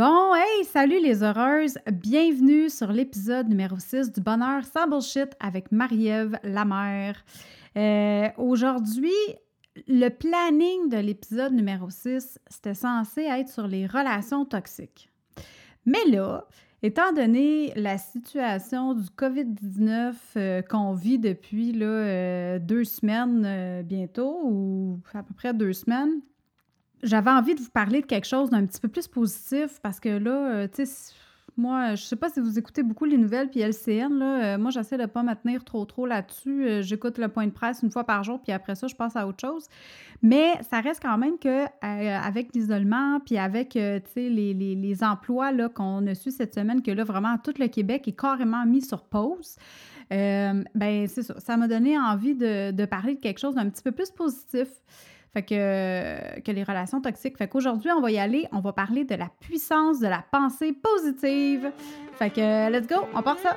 Bon, hey, salut les heureuses! Bienvenue sur l'épisode numéro 6 du Bonheur sans bullshit avec Marie-Ève Lamère. Euh, Aujourd'hui, le planning de l'épisode numéro 6, c'était censé être sur les relations toxiques. Mais là, étant donné la situation du COVID-19 euh, qu'on vit depuis euh, deux semaines bientôt, ou à peu près deux semaines, j'avais envie de vous parler de quelque chose d'un petit peu plus positif parce que là, euh, tu sais, moi, je sais pas si vous écoutez beaucoup les nouvelles puis LCN, là, euh, moi, j'essaie de pas me tenir trop, trop là-dessus. Euh, J'écoute le point de presse une fois par jour puis après ça, je passe à autre chose. Mais ça reste quand même que avec l'isolement puis avec, les, les, les emplois qu'on a su cette semaine, que là, vraiment, tout le Québec est carrément mis sur pause. Ben c'est ça. Ça m'a donné envie de, de parler de quelque chose d'un petit peu plus positif. Fait que, que les relations toxiques. Fait qu'aujourd'hui, on va y aller. On va parler de la puissance de la pensée positive. Fait que, let's go, on part ça.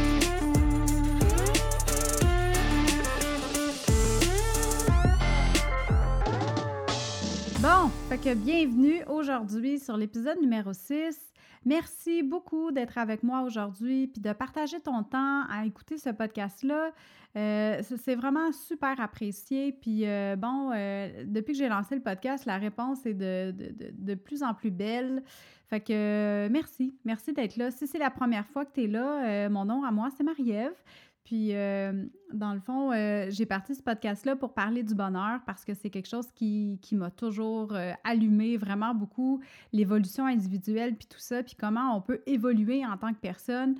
Bienvenue aujourd'hui sur l'épisode numéro 6. Merci beaucoup d'être avec moi aujourd'hui puis de partager ton temps à écouter ce podcast-là. Euh, c'est vraiment super apprécié. Puis euh, bon, euh, depuis que j'ai lancé le podcast, la réponse est de, de- de- de plus en plus belle. Fait que merci, merci d'être là. Si c'est la première fois que tu es là, mon nom à moi, c'est Marie-Ève. Puis, euh, dans le fond, euh, j'ai parti ce podcast-là pour parler du bonheur parce que c'est quelque chose qui, qui m'a toujours euh, allumé vraiment beaucoup, l'évolution individuelle, puis tout ça, puis comment on peut évoluer en tant que personne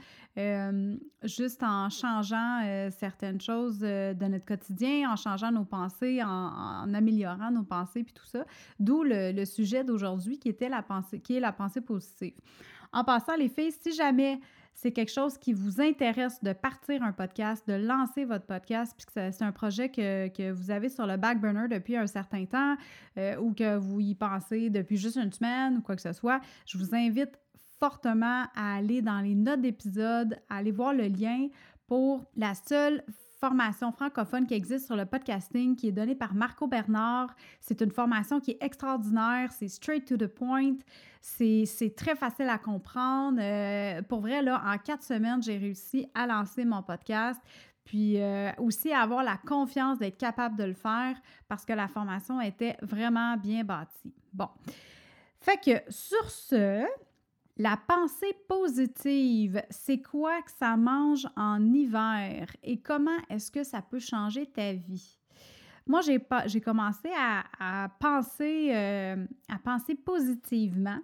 juste en changeant certaines choses de notre quotidien, en changeant nos pensées, en, en améliorant nos pensées, puis tout ça. D'où le, le sujet d'aujourd'hui qui était la pensée, qui est la pensée positive. En passant, les filles, si jamais c'est quelque chose qui vous intéresse de partir un podcast, de lancer votre podcast, puis que ça- c'est un projet que, que vous avez sur le back burner depuis un certain temps euh, ou que vous y pensez depuis juste une semaine ou quoi que ce soit, je vous invite fortement à aller dans les notes d'épisode, à aller voir le lien pour la seule formation francophone qui existe sur le podcasting qui est donnée par Marco Bernard. C'est une formation qui est extraordinaire, c'est straight to the point, c'est très facile à comprendre. Euh, pour vrai, là, en quatre semaines, j'ai réussi à lancer mon podcast. Puis euh, aussi avoir la confiance d'être capable de le faire parce que la formation était vraiment bien bâtie. Bon. Fait que sur ce, la pensée positive, c'est quoi que ça mange en hiver et comment est-ce que ça peut changer ta vie? Moi, j'ai commencé à, à penser, euh, à penser positivement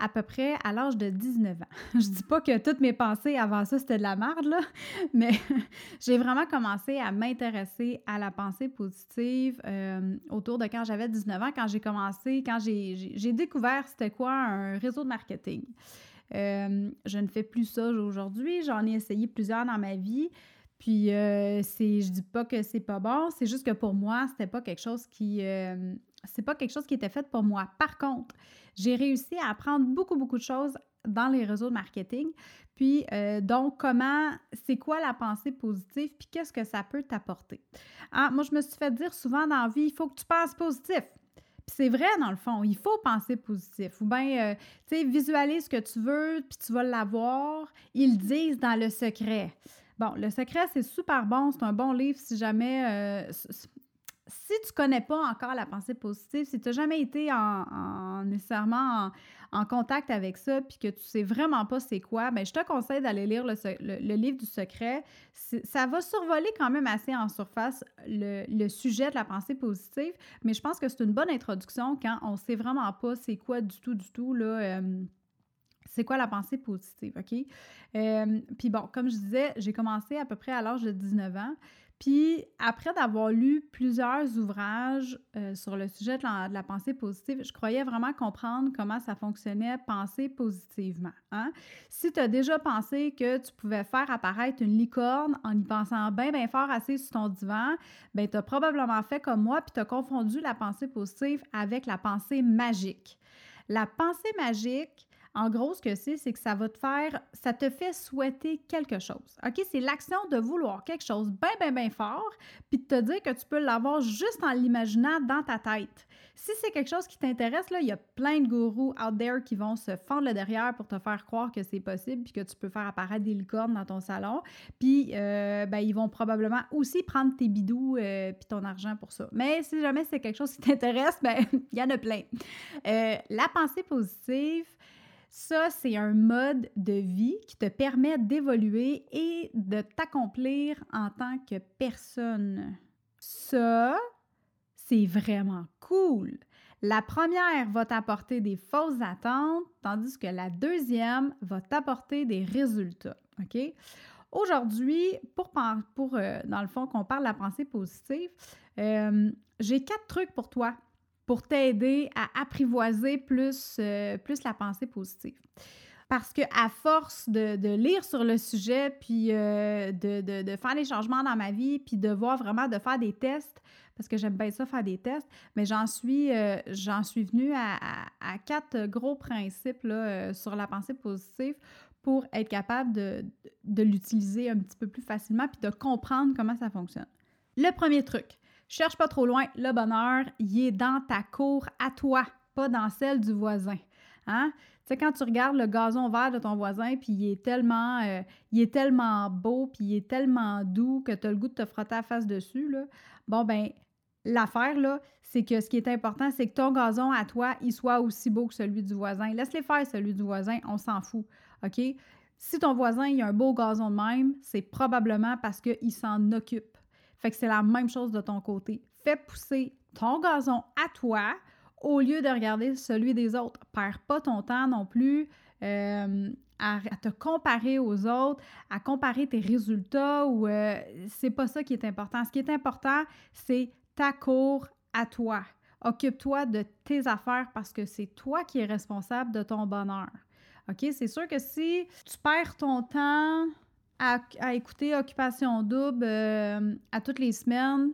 à peu près à l'âge de 19 ans. Je dis pas que toutes mes pensées avant ça, c'était de la merde, là, mais j'ai vraiment commencé à m'intéresser à la pensée positive euh, autour de quand j'avais 19 ans, quand j'ai commencé, quand j'ai, découvert c'était quoi un réseau de marketing. Euh, je ne fais plus ça aujourd'hui, j'en ai essayé plusieurs dans ma vie. Puis, euh, c'est, je dis pas que c'est pas bon, c'est juste que pour moi, c'était pas quelque chose qui, euh, c'est pas quelque chose qui était fait pour moi. Par contre, j'ai réussi à apprendre beaucoup, beaucoup de choses dans les réseaux de marketing. Puis, euh, donc, comment, c'est quoi la pensée positive, puis qu'est-ce que ça peut t'apporter? Ah, moi, je me suis fait dire souvent dans la vie, il faut que tu penses positif. Puis c'est vrai, dans le fond, il faut penser positif. Ou bien, euh, tu sais, visualise ce que tu veux, puis tu vas l'avoir. Ils disent dans le secret. Bon, le secret, c'est super bon. C'est un bon livre si jamais. euh, si tu connais pas encore la pensée positive, si tu n'as jamais été en, en- nécessairement en, contact avec ça, puis que tu sais vraiment pas c'est quoi, ben je te conseille d'aller lire le, livre du secret. Ça va survoler quand même assez en surface le, le sujet de la pensée positive, mais je pense que c'est une bonne introduction quand on sait vraiment pas c'est quoi du tout, du tout, là. euh, c'est quoi la pensée positive, OK? Euh, Puis bon, comme je disais, j'ai commencé à peu près à l'âge de 19 ans. Puis après d'avoir lu plusieurs ouvrages euh, sur le sujet de la, pensée positive, je croyais vraiment comprendre comment ça fonctionnait penser positivement. Hein. Si tu as déjà pensé que tu pouvais faire apparaître une licorne en y pensant bien, bien fort assis sur ton divan, bien, tu as probablement fait comme moi, puis tu as confondu la pensée positive avec la pensée magique. La pensée magique, en gros, ce que c'est, c'est que ça va te faire, ça te fait souhaiter quelque chose. OK? C'est l'action de vouloir quelque chose bien, bien, bien fort, puis de te dire que tu peux l'avoir juste en l'imaginant dans ta tête. Si c'est quelque chose qui t'intéresse, là, il y a plein de gourous out there qui vont se fendre le derrière pour te faire croire que c'est possible, puis que tu peux faire apparaître des licornes dans ton salon. Puis, euh, ben, ils vont probablement aussi prendre tes bidous euh, puis ton argent pour ça. Mais si jamais c'est quelque chose qui t'intéresse, ben, il y en a plein. Euh, la pensée positive, ça, c'est un mode de vie qui te permet d'évoluer et de t'accomplir en tant que personne. Ça, c'est vraiment cool. La première va t'apporter des fausses attentes, tandis que la deuxième va t'apporter des résultats. OK? Aujourd'hui, pour, euh, dans le fond, qu'on parle de la pensée positive, euh, j'ai quatre trucs pour toi pour t'aider à apprivoiser plus, euh, plus la pensée positive. Parce que à force de, lire sur le sujet, puis euh, de, faire des changements dans ma vie, puis de voir vraiment de faire des tests, parce que j'aime bien ça faire des tests, mais j'en suis, euh, suis venue à, quatre gros principes là, sur la pensée positive pour être capable de, de l'utiliser un petit peu plus facilement, puis de comprendre comment ça fonctionne. Le premier truc, Cherche pas trop loin, le bonheur, il est dans ta cour à toi, pas dans celle du voisin. Hein? Tu sais, quand tu regardes le gazon vert de ton voisin, puis il est tellement, euh, est tellement beau, puis il est tellement doux que tu as le goût de te frotter la face dessus, là. bon, ben l'affaire, c'est que ce qui est important, c'est que ton gazon à toi, il soit aussi beau que celui du voisin. Laisse-les faire, celui du voisin, on s'en fout, OK? Si ton voisin, il a un beau gazon de même, c'est probablement parce qu'il s'en occupe. Fait que c'est la même chose de ton côté. Fais pousser ton gazon à toi au lieu de regarder celui des autres. Perds pas ton temps non plus euh, à, te comparer aux autres, à comparer tes résultats ou euh, c'est pas ça qui est important. Ce qui est important, c'est ta cour à toi. Occupe-toi de tes affaires parce que c'est toi qui es responsable de ton bonheur. OK? C'est sûr que si tu perds ton temps à, écouter Occupation Double euh, à toutes les semaines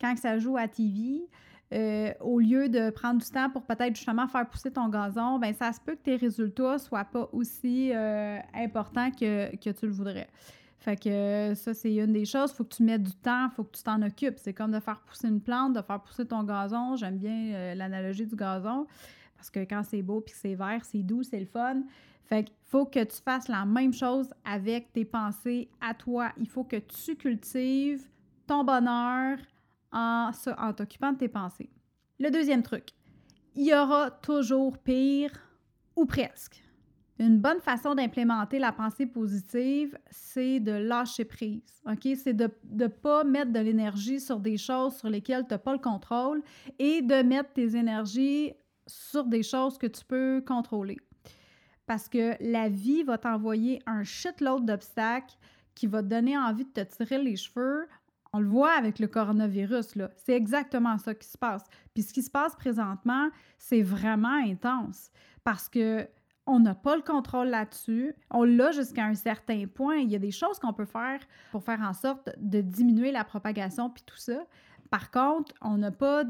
quand ça joue à TV. Euh, au lieu de prendre du temps pour peut-être justement faire pousser ton gazon, ben ça se peut que tes résultats soient pas aussi euh, importants que, que, tu le voudrais. Fait que ça, c'est une des choses. Faut que tu mettes du temps, faut que tu t'en occupes. C'est comme de faire pousser une plante, de faire pousser ton gazon. J'aime bien l'analogie du gazon parce que quand c'est beau puis c'est vert, c'est doux, c'est le fun. Fait qu'il faut que tu fasses la même chose avec tes pensées à toi. Il faut que tu cultives ton bonheur en, en t'occupant de tes pensées. Le deuxième truc, il y aura toujours pire ou presque. Une bonne façon d'implémenter la pensée positive, c'est de lâcher prise. OK? C'est de ne pas mettre de l'énergie sur des choses sur lesquelles tu n'as pas le contrôle et de mettre tes énergies sur des choses que tu peux contrôler parce que la vie va t'envoyer un shitload d'obstacles qui va te donner envie de te tirer les cheveux. On le voit avec le coronavirus, là. C'est exactement ça qui se passe. Puis ce qui se passe présentement, c'est vraiment intense parce que on n'a pas le contrôle là-dessus. On l'a jusqu'à un certain point. Il y a des choses qu'on peut faire pour faire en sorte de diminuer la propagation puis tout ça. Par contre, on n'a pas,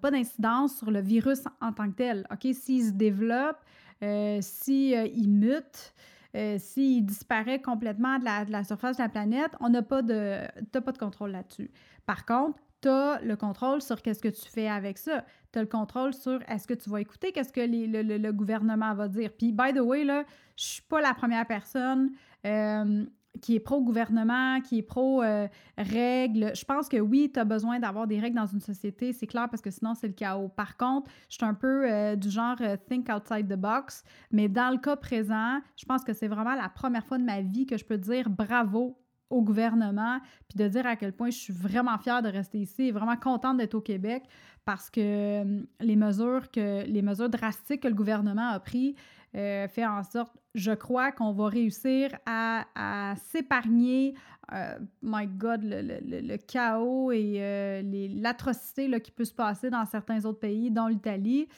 pas d'incidence sur le virus en tant que tel. OK? S'il se développe, euh, s'il euh, mute, euh, s'il disparaît complètement de la, surface de la planète, on n'a pas de, pas de contrôle là-dessus. Par contre, tu as le contrôle sur qu'est-ce que tu fais avec ça. Tu as le contrôle sur est-ce que tu vas écouter qu'est-ce que le, gouvernement va dire. Puis, by the way, là, je suis pas la première personne qui est pro-gouvernement, qui est pro-règles. Euh, je pense que oui, tu as besoin d'avoir des règles dans une société, c'est clair, parce que sinon, c'est le chaos. Par contre, je suis un peu euh, du genre euh, think outside the box, mais dans le cas présent, je pense que c'est vraiment la première fois de ma vie que je peux dire bravo au gouvernement, puis de dire à quel point je suis vraiment fière de rester ici et vraiment contente d'être au Québec parce que les mesures que les mesures drastiques que le gouvernement a prises euh, fait en sorte, je crois, qu'on va réussir à, s'épargner, euh, my God, le, chaos et euh, l'atrocité qui peut se passer dans certains autres pays, dont l'Italie.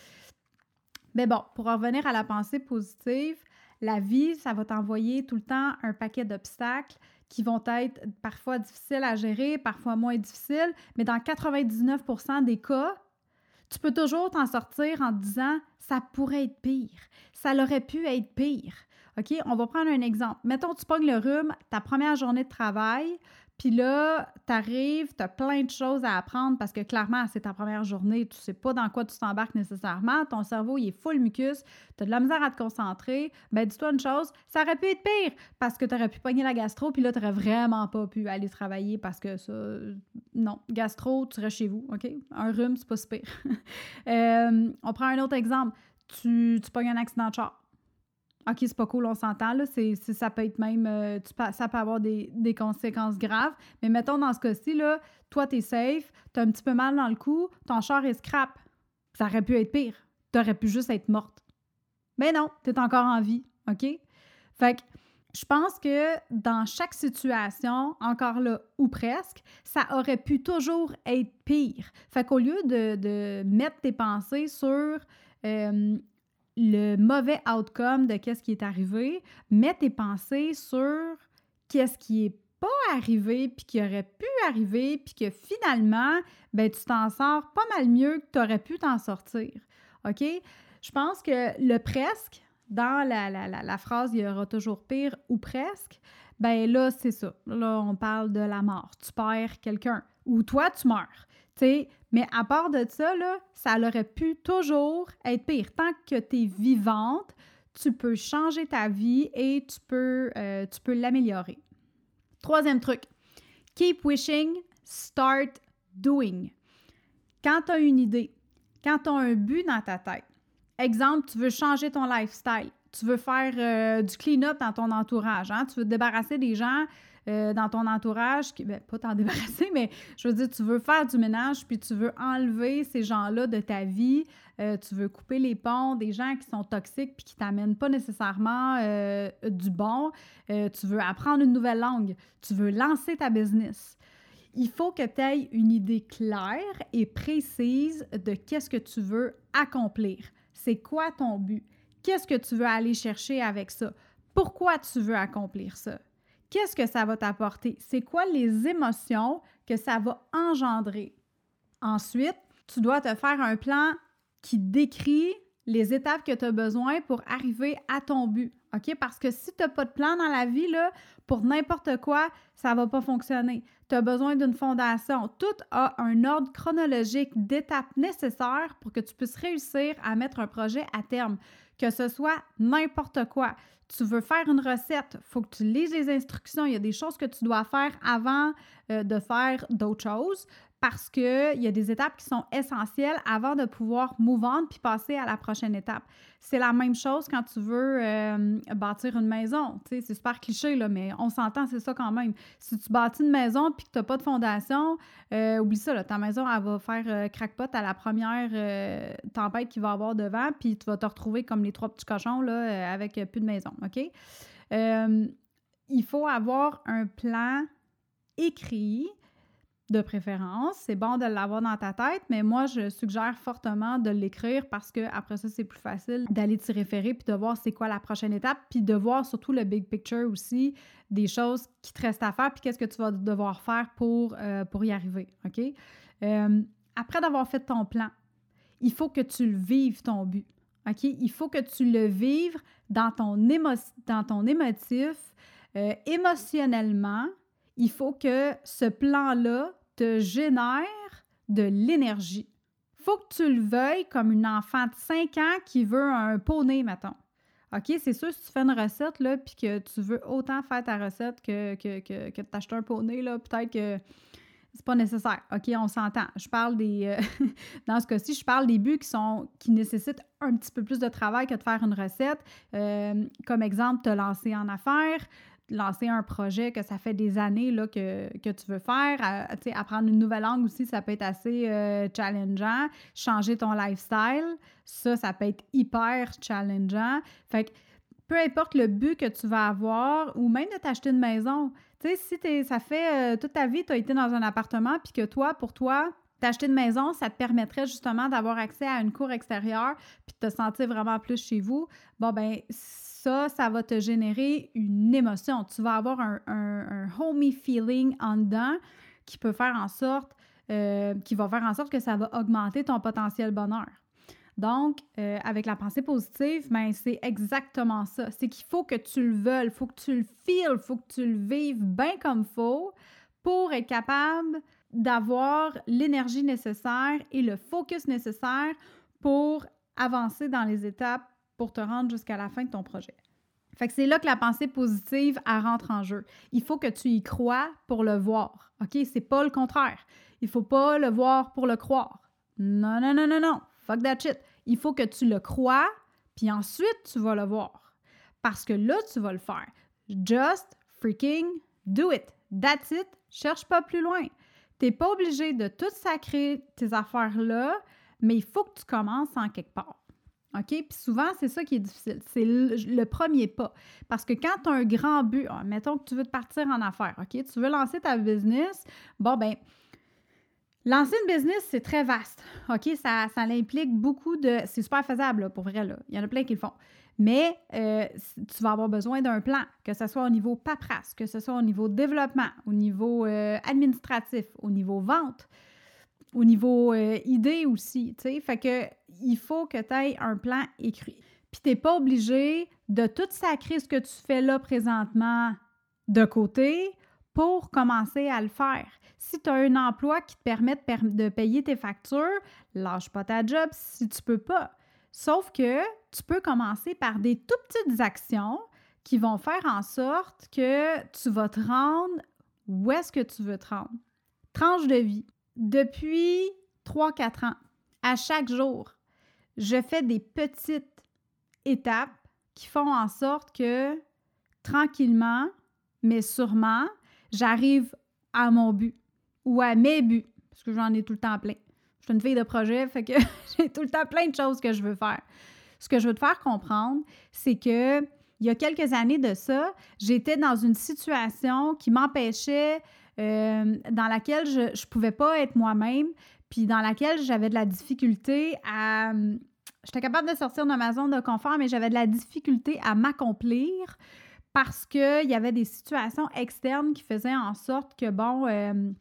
Mais bon, pour revenir à la pensée positive, la vie, ça va t'envoyer tout le temps un paquet d'obstacles qui vont être parfois difficiles à gérer, parfois moins difficiles, mais dans 99% des cas, tu peux toujours t'en sortir en disant ça pourrait être pire, ça aurait pu être pire. OK, on va prendre un exemple. Mettons, tu pognes le rhume, ta première journée de travail, puis là, tu arrives, tu as plein de choses à apprendre parce que clairement, c'est ta première journée, tu sais pas dans quoi tu t'embarques nécessairement, ton cerveau, il est full mucus, tu as de la misère à te concentrer. Ben, dis-toi une chose, ça aurait pu être pire parce que tu aurais pu pogner la gastro, puis là, tu n'aurais vraiment pas pu aller travailler parce que ça, non, gastro, tu restes chez vous, OK? Un rhume, c'est pas si pire. Euh, on prend un autre exemple. Tu, tu pognes un accident de char OK, c'est pas cool, on s'entend, là. C'est, ça peut être même. Euh, ça peut avoir des, conséquences graves. Mais mettons dans ce cas-ci, là, toi, t'es safe, t'as un petit peu mal dans le cou, ton char est scrap. Ça aurait pu être pire. T'aurais pu juste être morte. Mais non, t'es encore en vie. OK? Fait que je pense que dans chaque situation, encore là, ou presque, ça aurait pu toujours être pire. Fait qu'au lieu de, mettre tes pensées sur euh, le mauvais outcome de qu'est-ce qui est arrivé, mets tes pensées sur qu'est-ce qui est pas arrivé, puis qui aurait pu arriver, puis que finalement, ben, tu t'en sors pas mal mieux que tu aurais pu t'en sortir. OK? Je pense que le presque, dans la, la, phrase il y aura toujours pire ou presque, ben là, c'est ça. Là, on parle de la mort. Tu perds quelqu'un ou toi, tu meurs. Mais à part de ça, ça aurait pu toujours être pire. Tant que tu es vivante, tu peux changer ta vie et tu peux, euh, tu peux l'améliorer. Troisième truc, keep wishing, start doing. Quand tu as une idée, quand tu as un but dans ta tête, exemple, tu veux changer ton lifestyle, tu veux faire euh, du clean-up dans ton entourage, hein, tu veux te débarrasser des gens euh, dans ton entourage, qui, ben, pas t'en débarrasser, mais je veux dire, tu veux faire du ménage, puis tu veux enlever ces gens-là de ta vie, euh, tu veux couper les ponts des gens qui sont toxiques puis qui t'amènent pas nécessairement euh, du bon, tu veux apprendre une nouvelle langue, tu veux lancer ta business. Il faut que tu aies une idée claire et précise de qu'est-ce que tu veux accomplir. C'est quoi ton but? Qu'est-ce que tu veux aller chercher avec ça? Pourquoi tu veux accomplir ça? Qu'est-ce que ça va t'apporter? C'est quoi les émotions que ça va engendrer? Ensuite, tu dois te faire un plan qui décrit les étapes que tu as besoin pour arriver à ton but. OK? Parce que si tu n'as pas de plan dans la vie, pour n'importe quoi, ça ne va pas fonctionner. Tu as besoin d'une fondation. Tout a un ordre chronologique d'étapes nécessaires pour que tu puisses réussir à mettre un projet à terme. Que ce soit n'importe quoi tu veux faire une recette, il faut que tu lises les instructions. Il y a des choses que tu dois faire avant euh, de faire d'autres choses parce qu'il y a des étapes qui sont essentielles avant de pouvoir move puis passer à la prochaine étape. C'est la même chose quand tu veux euh, bâtir une maison. C'est super cliché, là, mais on s'entend, c'est ça quand même. Si tu bâtis une maison puis que tu n'as pas de fondation, euh, oublie ça, ta maison, elle va faire crackpot à la première tempête qu'il va avoir devant, puis tu vas te retrouver comme les trois petits cochons là, avec plus de maison. OK? il faut avoir un plan écrit de préférence. C'est bon de l'avoir dans ta tête, mais moi, je suggère fortement de l'écrire parce que après ça, c'est plus facile d'aller t'y référer puis de voir c'est quoi la prochaine étape, puis de voir surtout le big picture aussi, des choses qui te restent à faire, puis qu'est-ce que tu vas devoir faire pour, euh, y arriver. OK? après d'avoir fait ton plan, il faut que tu le vives ton but. OK? Il faut que tu le vives dans ton, dans ton émotif, euh, émotionnellement. Il faut que ce plan-là te génère de l'énergie. Faut que tu le veuilles comme une enfant de 5 ans qui veut un poney, mettons. OK, c'est sûr, si tu fais une recette, là, puis que tu veux autant faire ta recette que, que, que, que t'acheter un poney, là, peut-être que c'est pas nécessaire. OK, on s'entend. Je parle des. Euh, dans ce cas-ci, je parle des buts qui sont qui nécessitent un petit peu plus de travail que de faire une recette. Euh, comme exemple, te lancer en affaires, lancer un projet que ça fait des années là, que, tu veux faire. apprendre une nouvelle langue aussi, ça peut être assez euh, challengeant. Changer ton lifestyle, ça, ça peut être hyper challengeant. Fait que peu importe le but que tu vas avoir ou même de t'acheter une maison. Tu sais, si ça fait euh, toute ta vie, tu as été dans un appartement puis que toi, pour toi, t'acheter une maison, ça te permettrait justement d'avoir accès à une cour extérieure puis de te sentir vraiment plus chez vous. Bon, ben ça, ça va te générer une émotion. Tu vas avoir un, homey feeling en dedans qui peut faire en sorte, euh, qui va faire en sorte que ça va augmenter ton potentiel bonheur. Donc, euh, avec la pensée positive, ben, c'est exactement ça. C'est qu'il faut que tu le veuilles, il faut que tu le feels, il faut que tu le vives bien comme faut pour être capable d'avoir l'énergie nécessaire et le focus nécessaire pour avancer dans les étapes pour te rendre jusqu'à la fin de ton projet. Fait que c'est là que la pensée positive elle rentre en jeu. Il faut que tu y crois pour le voir. OK? C'est pas le contraire. Il faut pas le voir pour le croire. Non, non, non, non, non. Fuck that shit. Il faut que tu le crois, puis ensuite tu vas le voir. Parce que là, tu vas le faire. Just freaking do it. That's it. Cherche pas plus loin. T'es pas obligé de tout sacrer tes affaires-là, mais il faut que tu commences en quelque part. OK? Puis souvent, c'est ça qui est difficile. C'est le, premier pas. Parce que quand tu as un grand but, ah, mettons que tu veux te partir en affaires, OK? Tu veux lancer ta business, bon, ben Lancer une business, c'est très vaste. OK? Ça, ça implique beaucoup de. C'est super faisable, pour vrai. Là. Il y en a plein qui le font. Mais euh, tu vas avoir besoin d'un plan, que ce soit au niveau paperasse, que ce soit au niveau développement, au niveau euh, administratif, au niveau vente, au niveau euh, idée aussi. Tu sais, fait que il faut que tu aies un plan écrit. Puis tu n'es pas obligé de tout sacrer ce que tu fais là présentement de côté pour commencer à le faire. Si tu as un emploi qui te permet de, payer tes factures, lâche pas ta job si tu peux pas. Sauf que tu peux commencer par des tout petites actions qui vont faire en sorte que tu vas te rendre où est-ce que tu veux te rendre. Tranche de vie. Depuis 3-4 ans, à chaque jour, je fais des petites étapes qui font en sorte que tranquillement, mais sûrement, j'arrive à mon but ou à mes buts, parce que j'en ai tout le temps plein. Je suis une fille de projet, fait que j'ai tout le temps plein de choses que je veux faire. Ce que je veux te faire comprendre, c'est que il y a quelques années de ça, j'étais dans une situation qui m'empêchait, euh, dans laquelle je ne pouvais pas être moi-même, puis dans laquelle j'avais de la difficulté à... J'étais capable de sortir de ma zone de confort, mais j'avais de la difficulté à m'accomplir parce qu'il y avait des situations externes qui faisaient en sorte que, bon, euh,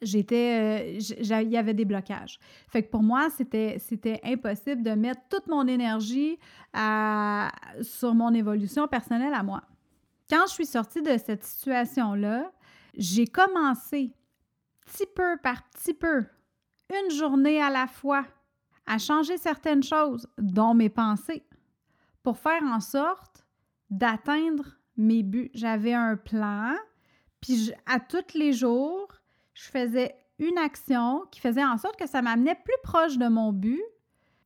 j'étais euh, il y avait des blocages. Fait que pour moi, c'était c'était impossible de mettre toute mon énergie sur mon évolution personnelle à moi. Quand je suis sortie de cette situation-là, j'ai commencé petit peu par petit peu, une journée à la fois, à changer certaines choses, dont mes pensées, pour faire en sorte d'atteindre mes buts. J'avais un plan, puis à tous les jours, je faisais une action qui faisait en sorte que ça m'amenait plus proche de mon but,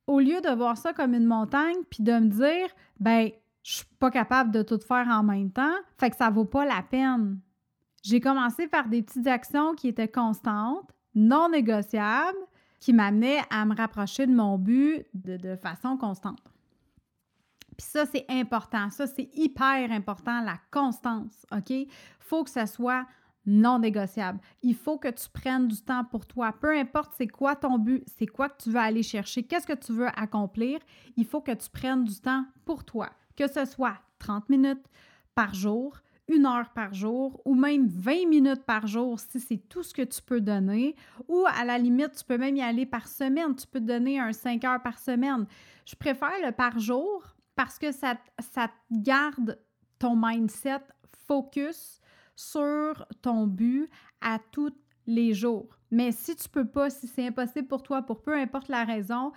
au lieu de voir ça comme une montagne, puis de me dire, ben, je suis pas capable de tout faire en même temps, fait que ça vaut pas la peine. J'ai commencé par des petites actions qui étaient constantes, non négociables, qui m'amenaient à me rapprocher de mon but de, façon constante. Puis ça, c'est important. Ça, c'est hyper important, la constance, OK? faut que ça soit non négociable. Il faut que tu prennes du temps pour toi. Peu importe c'est quoi ton but, c'est quoi que tu veux aller chercher, qu'est-ce que tu veux accomplir, il faut que tu prennes du temps pour toi. Que ce soit 30 minutes par jour, une heure par jour ou même 20 minutes par jour si c'est tout ce que tu peux donner. Ou à la limite, tu peux même y aller par semaine. Tu peux te donner un 5 heures par semaine. Je préfère le par jour parce que ça, ça garde ton mindset focus sur ton but à tous les jours. Mais si tu peux pas, si c'est impossible pour toi, pour peu importe la raison,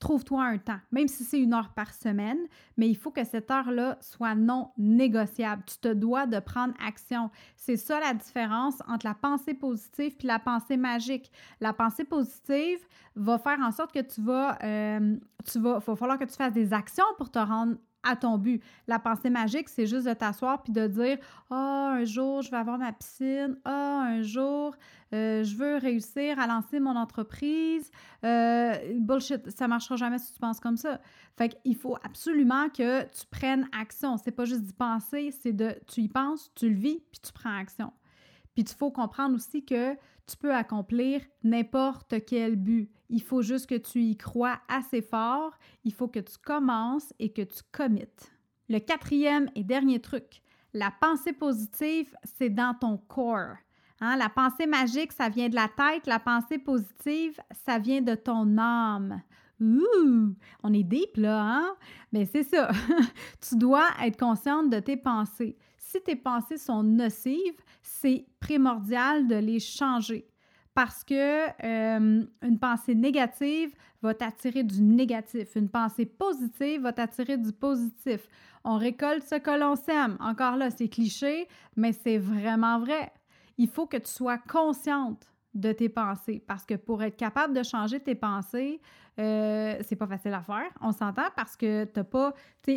trouve-toi un temps, même si c'est une heure par semaine, mais il faut que cette heure-là soit non négociable. Tu te dois de prendre action. C'est ça la différence entre la pensée positive puis la pensée magique. La pensée positive va faire en sorte que tu vas, euh, tu vas, va falloir que tu fasses des actions pour te rendre à ton but. La pensée magique, c'est juste de t'asseoir puis de dire Ah, un jour, je vais avoir ma piscine. Ah, un jour, euh, je veux réussir à lancer mon entreprise. Euh, bullshit, ça marchera jamais si tu penses comme ça. Fait qu'il faut absolument que tu prennes action. C'est pas juste d'y penser, c'est de tu y penses, tu le vis, puis tu prends action. Puis il faut comprendre aussi que tu peux accomplir n'importe quel but. Il faut juste que tu y crois assez fort. Il faut que tu commences et que tu commites. Le quatrième et dernier truc, la pensée positive, c'est dans ton corps. Hein? La pensée magique, ça vient de la tête. La pensée positive, ça vient de ton âme. Ouh, on est deep là, hein? Mais c'est ça. tu dois être consciente de tes pensées si tes pensées sont nocives, c'est primordial de les changer parce que euh, une pensée négative va t'attirer du négatif, une pensée positive va t'attirer du positif. On récolte ce que l'on sème. Encore là, c'est cliché, mais c'est vraiment vrai. Il faut que tu sois consciente de tes pensées. Parce que pour être capable de changer tes pensées, euh, c'est pas facile à faire. On s'entend parce que t'as pas.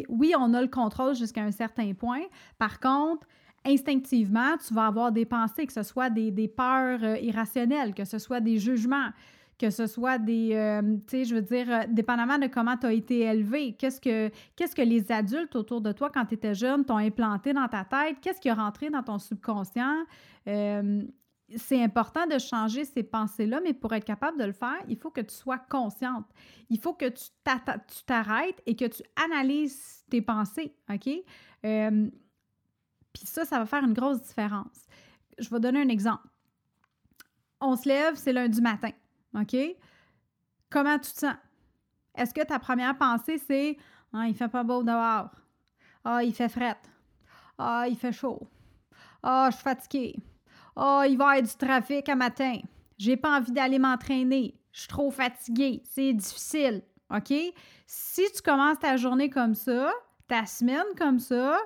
Oui, on a le contrôle jusqu'à un certain point. Par contre, instinctivement, tu vas avoir des pensées, que ce soit des, peurs euh, irrationnelles, que ce soit des jugements, que ce soit des, euh, tu sais, je veux dire, dépendamment de comment tu as été élevé, qu'est-ce que, que les adultes autour de toi, quand tu étais jeune, t'ont implanté dans ta tête, qu'est-ce qui est rentré dans ton subconscient, c'est important de changer ces pensées-là, mais pour être capable de le faire, il faut que tu sois consciente. Il faut que tu t'arrêtes et que tu analyses tes pensées, OK? Puis ça, ça va faire une grosse différence. Je vais donner un exemple. On se lève, c'est lundi matin, OK? Comment tu te sens? Est-ce que ta première pensée, c'est ah, il fait pas beau dehors. Ah, il fait fret. Ah, il fait chaud. Ah, je suis fatiguée. Oh, il va y avoir du trafic à matin. J'ai pas envie d'aller m'entraîner. Je suis trop fatiguée. C'est difficile. OK? Si tu commences ta journée comme ça, ta semaine comme ça,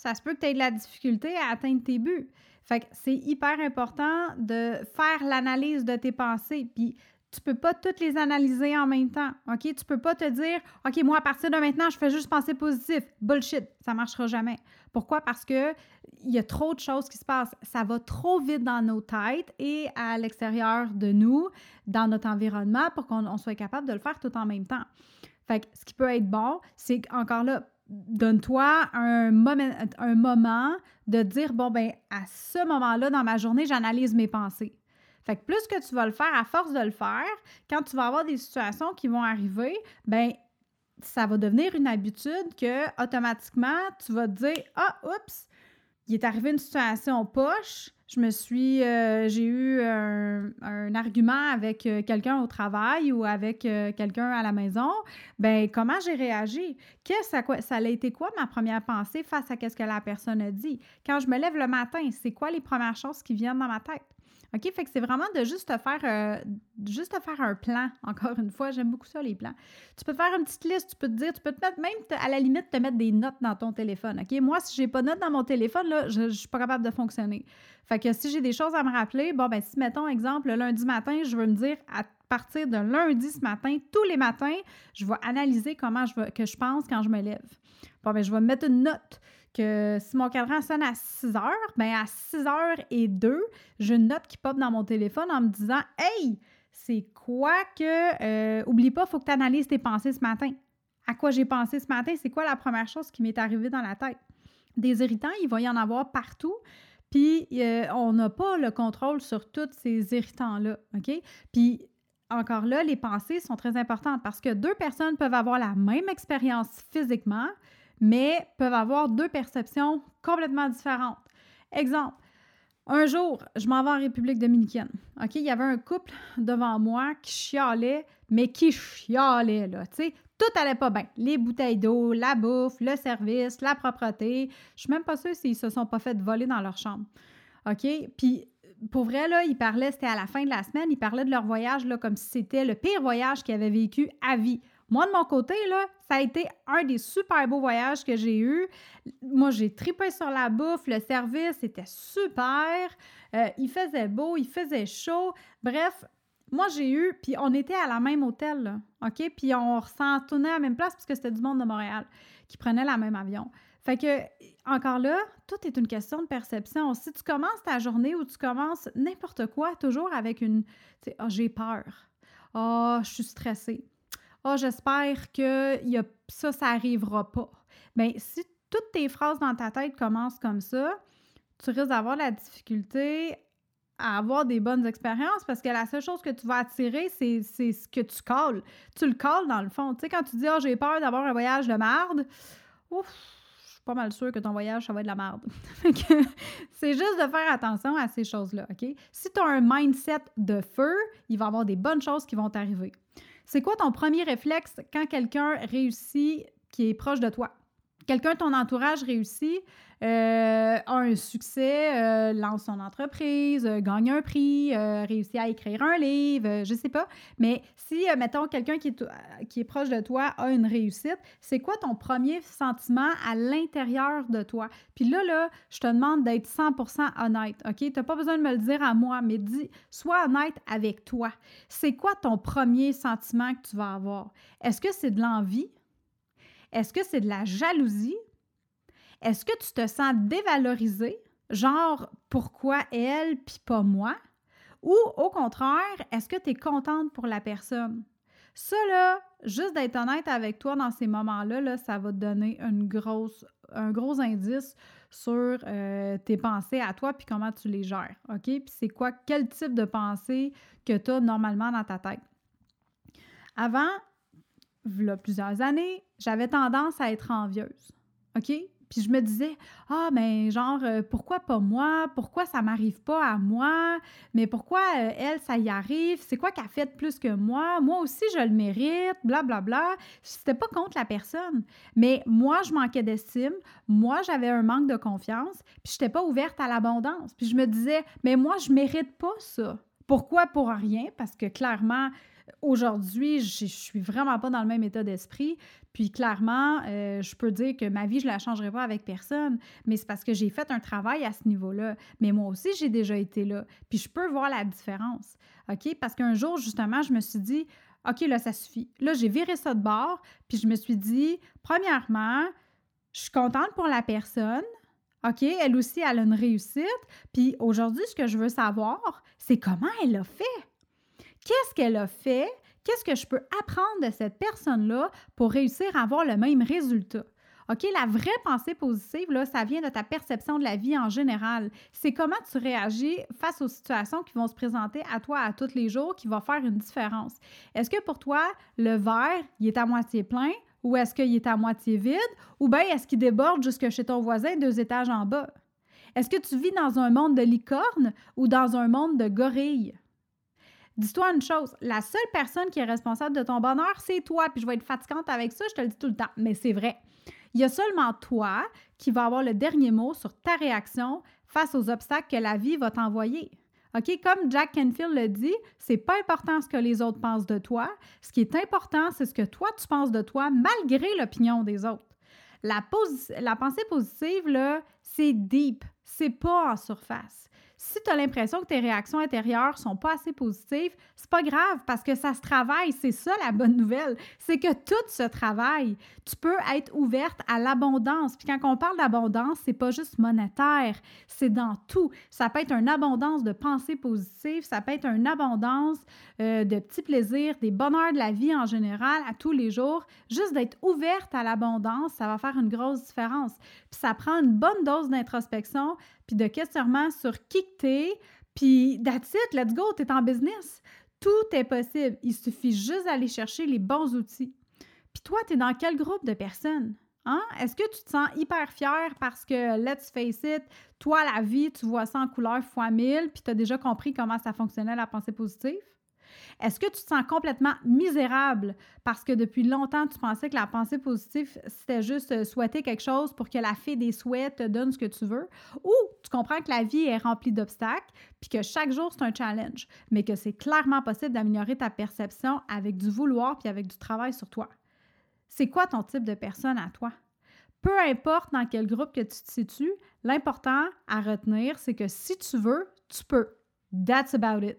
ça se peut que de la difficulté à atteindre tes buts. Fait que c'est hyper important de faire l'analyse de tes pensées. Puis tu peux pas toutes les analyser en même temps. OK? Tu peux pas te dire OK, moi, à partir de maintenant, je fais juste penser positif. Bullshit. Ça marchera jamais. Pourquoi? Parce que il y a trop de choses qui se passent. Ça va trop vite dans nos têtes et à l'extérieur de nous, dans notre environnement, pour qu'on soit capable de le faire tout en même temps. Fait que ce qui peut être bon, c'est encore là, donne-toi un moment, de dire bon, ben à ce moment-là dans ma journée, j'analyse mes pensées. Fait que plus que tu vas le faire, à force de le faire, quand tu vas avoir des situations qui vont arriver, ben ça va devenir une habitude que automatiquement tu vas te dire ah oups il est arrivé une situation poche. Je me suis, euh, j'ai eu un, argument avec euh, quelqu'un au travail ou avec euh, quelqu'un à la maison. Ben comment j'ai réagi? Qu'est-ce ça, ça a été quoi ma première pensée face à ce que la personne a dit? Quand je me lève le matin, c'est quoi les premières choses qui viennent dans ma tête? OK? Fait que c'est vraiment de juste faire, euh, juste faire un plan. Encore une fois, j'aime beaucoup ça, les plans. Tu peux faire une petite liste, tu peux te dire, tu peux te mettre même, à la limite, te mettre des notes dans ton téléphone. OK? Moi, si j'ai pas de notes dans mon téléphone, là, je, je suis pas capable de fonctionner. Fait que si j'ai des choses à me rappeler, bon, ben si, mettons, exemple, le lundi matin, je veux me dire, à partir de lundi ce matin, tous les matins, je vais analyser comment je veux, que je pense quand je me lève. Bon, ben je vais me mettre une note que si mon cadran sonne à 6 heures, bien à 6 heures et 2, j'ai une note qui pop dans mon téléphone en me disant Hey, c'est quoi que. Euh, oublie pas, il faut que tu analyses tes pensées ce matin. À quoi j'ai pensé ce matin? C'est quoi la première chose qui m'est arrivée dans la tête? Des irritants, il va y en avoir partout. Puis, euh, on n'a pas le contrôle sur tous ces irritants-là, OK? Puis, encore là, les pensées sont très importantes parce que deux personnes peuvent avoir la même expérience physiquement, mais peuvent avoir deux perceptions complètement différentes. Exemple, un jour, je m'en vais en République dominicaine. OK, il y avait un couple devant moi qui chialait, mais qui chialait, là, tu sais? Tout allait pas bien. Les bouteilles d'eau, la bouffe, le service, la propreté. Je suis même pas sûre s'ils se sont pas fait voler dans leur chambre. OK? Puis, pour vrai, là, ils parlaient, c'était à la fin de la semaine, ils parlaient de leur voyage, là, comme si c'était le pire voyage qu'ils avaient vécu à vie. Moi, de mon côté, là, ça a été un des super beaux voyages que j'ai eu. Moi, j'ai tripé sur la bouffe, le service était super. Euh, il faisait beau, il faisait chaud. Bref, moi, j'ai eu, puis on était à la même hôtel, là, OK? Puis on s'en tournait à la même place parce que c'était du monde de Montréal. qui prenaient le même avion. Fait que, encore là, tout est une question de perception. Si tu commences ta journée ou tu commences n'importe quoi, toujours avec une, tu sais, oh, j'ai peur. Oh, je suis stressée. Oh, j'espère que ça, ça arrivera pas. Bien, si toutes tes phrases dans ta tête commencent comme ça, tu risques d'avoir la difficulté à avoir des bonnes expériences parce que la seule chose que tu vas attirer, c'est ce que tu colles. Tu le colles dans le fond. Tu sais, quand tu dis, oh, j'ai peur d'avoir un voyage de merde, ouf, je suis pas mal sûre que ton voyage, ça va être de la merde. c'est juste de faire attention à ces choses-là, OK? Si tu as un mindset de feu, il va y avoir des bonnes choses qui vont t'arriver. C'est quoi ton premier réflexe quand quelqu'un réussit qui est proche de toi? Quelqu'un de ton entourage réussit, euh, a un succès, euh, lance son entreprise, euh, gagne un prix, réussit à écrire un livre, je sais pas. Mais si, mettons, quelqu'un qui est, qui est proche de toi a une réussite, c'est quoi ton premier sentiment à l'intérieur de toi? Puis là, là, je te demande d'être 100% honnête, OK? Tu n'as pas besoin de me le dire à moi, mais dis, sois honnête avec toi. C'est quoi ton premier sentiment que tu vas avoir? Est-ce que c'est de l'envie? Est-ce que c'est de la jalousie? Est-ce que tu te sens dévalorisé? Genre, pourquoi elle puis pas moi? Ou au contraire, est-ce que tu es contente pour la personne? Ça, là, juste d'être honnête avec toi dans ces moments-là, là, ça va te donner un gros indice sur euh, tes pensées à toi puis comment tu les gères. OK? Puis c'est quoi, quel type de pensée que tu as normalement dans ta tête? Avant, plusieurs années, j'avais tendance à être envieuse. OK? Puis je me disais, ah, mais genre, euh, pourquoi pas moi? Pourquoi ça m'arrive pas à moi? Mais pourquoi euh, elle, ça y arrive? C'est quoi qu'elle fait plus que moi? Moi aussi, je le mérite, blablabla. Bla, bla. C'était pas contre la personne. Mais moi, je manquais d'estime. Moi, j'avais un manque de confiance. Puis je pas ouverte à l'abondance. Puis je me disais, mais moi, je mérite pas ça. Pourquoi? Pour rien. Parce que clairement, aujourd'hui, je, suis vraiment pas dans le même état d'esprit. Puis clairement, euh, je peux dire que ma vie, je la changerai pas avec personne, mais c'est parce que j'ai fait un travail à ce niveau-là. Mais moi aussi, j'ai déjà été là. Puis je peux voir la différence. OK? Parce qu'un jour, justement, je me suis dit, OK, là, ça suffit. Là, j'ai viré ça de bord, puis je me suis dit, premièrement, je suis contente pour la personne. OK, elle aussi, elle a une réussite. Puis aujourd'hui, ce que je veux savoir, c'est comment elle a fait. Qu'est-ce qu'elle a fait? Qu'est-ce que je peux apprendre de cette personne-là pour réussir à avoir le même résultat? OK, la vraie pensée positive, là, ça vient de ta perception de la vie en général. C'est comment tu réagis face aux situations qui vont se présenter à toi à tous les jours qui va faire une différence. Est-ce que pour toi, le verre, il est à moitié plein ou est-ce qu'il est à moitié vide ou bien est-ce qu'il déborde jusque chez ton voisin deux étages en bas? Est-ce que tu vis dans un monde de licorne ou dans un monde de gorille? Dis-toi une chose, la seule personne qui est responsable de ton bonheur, c'est toi. Puis je vais être fatigante avec ça, je te le dis tout le temps, mais c'est vrai. Il y a seulement toi qui va avoir le dernier mot sur ta réaction face aux obstacles que la vie va t'envoyer. OK? Comme Jack Canfield le dit, c'est pas important ce que les autres pensent de toi. Ce qui est important, c'est ce que toi tu penses de toi malgré l'opinion des autres. La, la pensée positive, là, c'est deep, c'est pas en surface si tu as l'impression que tes réactions intérieures sont pas assez positives, c'est pas grave parce que ça se travaille. C'est ça la bonne nouvelle. C'est que tout se travaille. Tu peux être ouverte à l'abondance. Puis quand on parle d'abondance, c'est pas juste monétaire, c'est dans tout. Ça peut être une abondance de pensées positives, ça peut être une abondance euh, de petits plaisirs, des bonheurs de la vie en général à tous les jours. Juste d'être ouverte à l'abondance, ça va faire une grosse différence. Puis ça prend une bonne dose d'introspection, puis de questionnement sur qui t'es, puis that's it, let's go, t'es en business. Tout est possible. Il suffit juste d'aller chercher les bons outils. Puis toi, tu es dans quel groupe de personnes? Hein? Est-ce que tu te sens hyper fier parce que, let's face it, toi, la vie, tu vois ça en couleur fois mille, puis tu as déjà compris comment ça fonctionnait la pensée positive? Est-ce que tu te sens complètement misérable parce que depuis longtemps, tu pensais que la pensée positive, c'était juste euh, souhaiter quelque chose pour que la fée des souhaits te donne ce que tu veux? Ou tu comprends que la vie est remplie d'obstacles, puis que chaque jour, c'est un challenge, mais que c'est clairement possible d'améliorer ta perception avec du vouloir puis avec du travail sur toi? C'est quoi ton type de personne à toi? Peu importe dans quel groupe que tu te situes, l'important à retenir, c'est que si tu veux, tu peux. That's about it.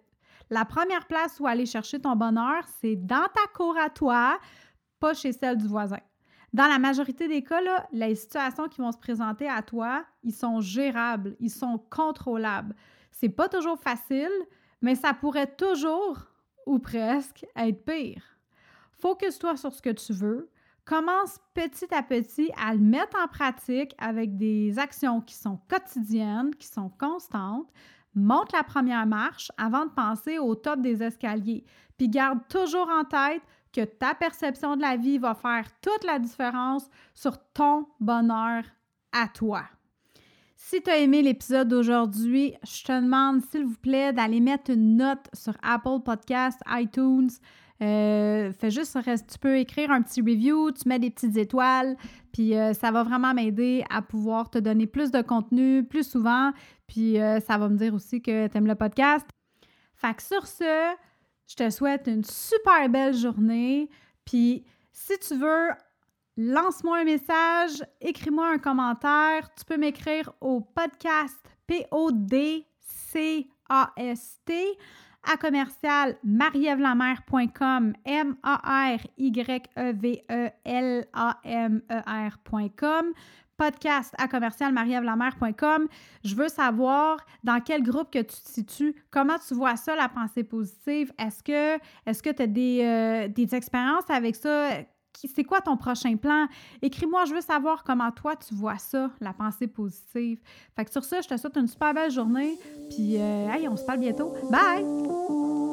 La première place où aller chercher ton bonheur, c'est dans ta cour à toi, pas chez celle du voisin. dans la majorité des cas, là, les situations qui vont se présenter à toi, ils sont gérables, ils sont contrôlables. C'est pas toujours facile, mais ça pourrait toujours, ou presque, être pire. Focus-toi sur ce que tu veux. Commence petit à petit à le mettre en pratique avec des actions qui sont quotidiennes, qui sont constantes. Monte la première marche avant de penser au top des escaliers. Puis garde toujours en tête que ta perception de la vie va faire toute la différence sur ton bonheur à toi. Si tu as aimé l'épisode d'aujourd'hui, je te demande s'il vous plaît d'aller mettre une note sur Apple Podcasts, iTunes. Euh, fais juste, tu peux écrire un petit review, tu mets des petites étoiles, puis euh, ça va vraiment m'aider à pouvoir te donner plus de contenu plus souvent, puis euh, ça va me dire aussi que tu aimes le podcast. Fait que sur ce, je te souhaite une super belle journée. Puis si tu veux, lance-moi un message, écris-moi un commentaire. Tu peux m'écrire au podcast P-O-D-C-A-S-T à commercial marievlamer.com M-A-R-Y-E-V-E-L-A-M-E-R.com podcast à commercial Je veux savoir dans quel groupe que tu te situes, comment tu vois ça, la pensée positive? Est-ce que est-ce que tu as des, euh, des expériences avec ça? c'est quoi ton prochain plan? Écris-moi, je veux savoir comment toi tu vois ça, la pensée positive. Fait que sur ça, je te souhaite une super belle journée. Puis, euh, hey, on se parle bientôt. Bye!